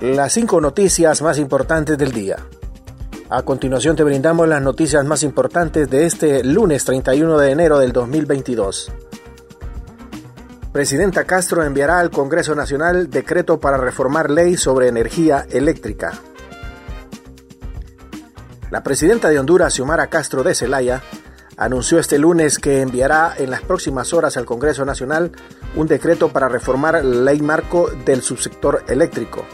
las cinco noticias más importantes del día. A continuación te brindamos las noticias más importantes de este lunes 31 de enero del 2022. Presidenta Castro enviará al Congreso Nacional decreto para reformar ley sobre energía eléctrica. La presidenta de Honduras, Xiomara Castro de Celaya, anunció este lunes que enviará en las próximas horas al Congreso Nacional un decreto para reformar ley marco del subsector eléctrico.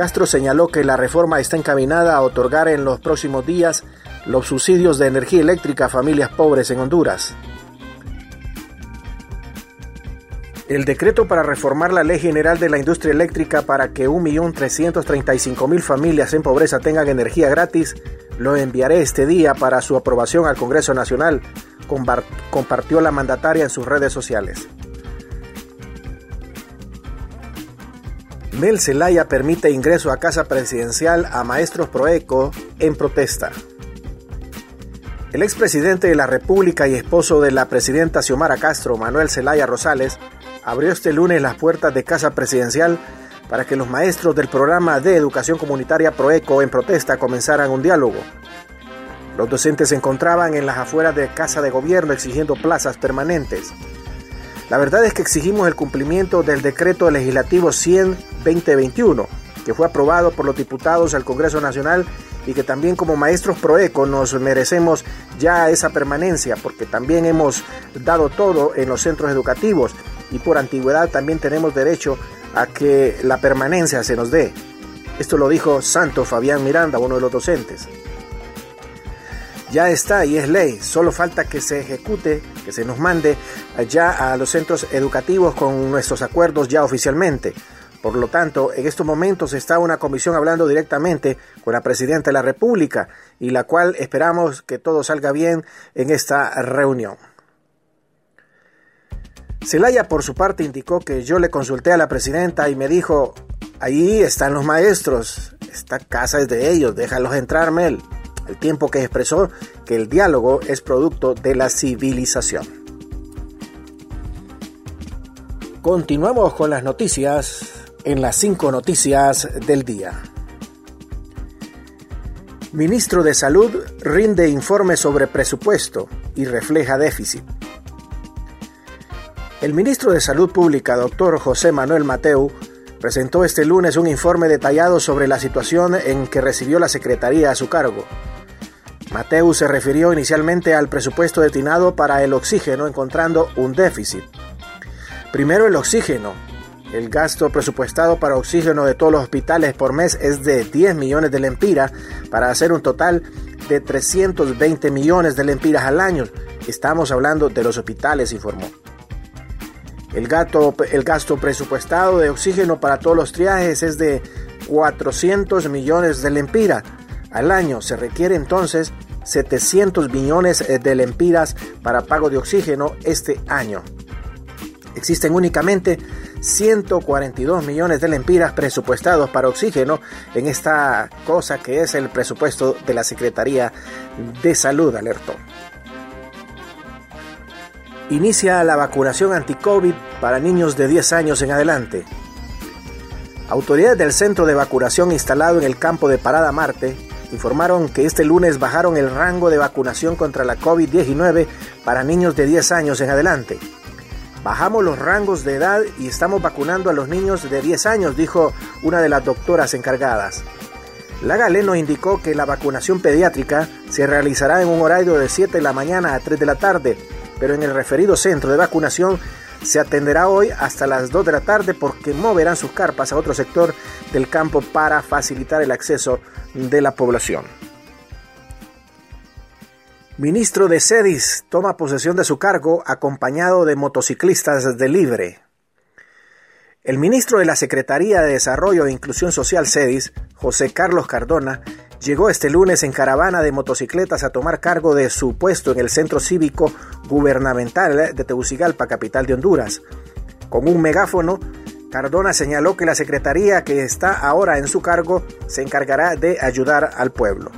Castro señaló que la reforma está encaminada a otorgar en los próximos días los subsidios de energía eléctrica a familias pobres en Honduras. El decreto para reformar la Ley General de la Industria Eléctrica para que 1.335.000 familias en pobreza tengan energía gratis lo enviaré este día para su aprobación al Congreso Nacional, compartió la mandataria en sus redes sociales. Mel Zelaya permite ingreso a casa presidencial a maestros proeco en protesta. El expresidente de la República y esposo de la presidenta Xiomara Castro, Manuel Zelaya Rosales, abrió este lunes las puertas de Casa Presidencial para que los maestros del programa de educación comunitaria Proeco en protesta comenzaran un diálogo. Los docentes se encontraban en las afueras de Casa de Gobierno exigiendo plazas permanentes. La verdad es que exigimos el cumplimiento del decreto legislativo 100-2021, que fue aprobado por los diputados al Congreso Nacional y que también como maestros proeco nos merecemos ya esa permanencia, porque también hemos dado todo en los centros educativos y por antigüedad también tenemos derecho a que la permanencia se nos dé. Esto lo dijo Santo Fabián Miranda, uno de los docentes. Ya está y es ley, solo falta que se ejecute, que se nos mande ya a los centros educativos con nuestros acuerdos ya oficialmente. Por lo tanto, en estos momentos está una comisión hablando directamente con la Presidenta de la República y la cual esperamos que todo salga bien en esta reunión. Celaya por su parte indicó que yo le consulté a la presidenta y me dijo, ahí están los maestros, esta casa es de ellos, déjalos entrar, Mel. El tiempo que expresó que el diálogo es producto de la civilización. Continuamos con las noticias en las cinco noticias del día. Ministro de Salud rinde informe sobre presupuesto y refleja déficit. El ministro de Salud Pública, doctor José Manuel Mateu, presentó este lunes un informe detallado sobre la situación en que recibió la Secretaría a su cargo. Mateu se refirió inicialmente al presupuesto destinado para el oxígeno, encontrando un déficit. Primero el oxígeno. El gasto presupuestado para oxígeno de todos los hospitales por mes es de 10 millones de lempiras para hacer un total de 320 millones de lempiras al año. Estamos hablando de los hospitales, informó. El, el gasto presupuestado de oxígeno para todos los triajes es de 400 millones de lempiras al año. Se requiere entonces 700 millones eh, de lempiras para pago de oxígeno este año. Existen únicamente 142 millones de lempiras presupuestados para oxígeno en esta cosa que es el presupuesto de la Secretaría de Salud, alertó inicia la vacunación anti-COVID para niños de 10 años en adelante. Autoridades del centro de vacunación instalado en el campo de Parada Marte informaron que este lunes bajaron el rango de vacunación contra la COVID-19 para niños de 10 años en adelante. Bajamos los rangos de edad y estamos vacunando a los niños de 10 años, dijo una de las doctoras encargadas. La Galeno indicó que la vacunación pediátrica se realizará en un horario de 7 de la mañana a 3 de la tarde pero en el referido centro de vacunación se atenderá hoy hasta las 2 de la tarde porque moverán sus carpas a otro sector del campo para facilitar el acceso de la población. Ministro de Cedis toma posesión de su cargo acompañado de motociclistas de Libre. El ministro de la Secretaría de Desarrollo e Inclusión Social CEDIS, José Carlos Cardona, llegó este lunes en caravana de motocicletas a tomar cargo de su puesto en el Centro Cívico Gubernamental de Tegucigalpa, capital de Honduras. Con un megáfono, Cardona señaló que la Secretaría que está ahora en su cargo se encargará de ayudar al pueblo.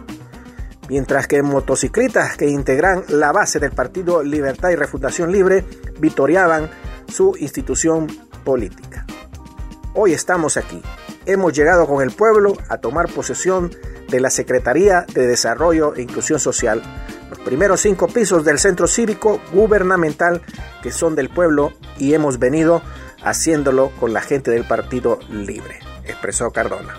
Mientras que motocicletas que integran la base del Partido Libertad y Refundación Libre vitoreaban su institución política. Hoy estamos aquí hemos llegado con el pueblo a tomar posesión de la Secretaría de Desarrollo e Inclusión Social, los primeros cinco pisos del centro cívico gubernamental que son del pueblo y hemos venido haciéndolo con la gente del Partido Libre, expresó Cardona.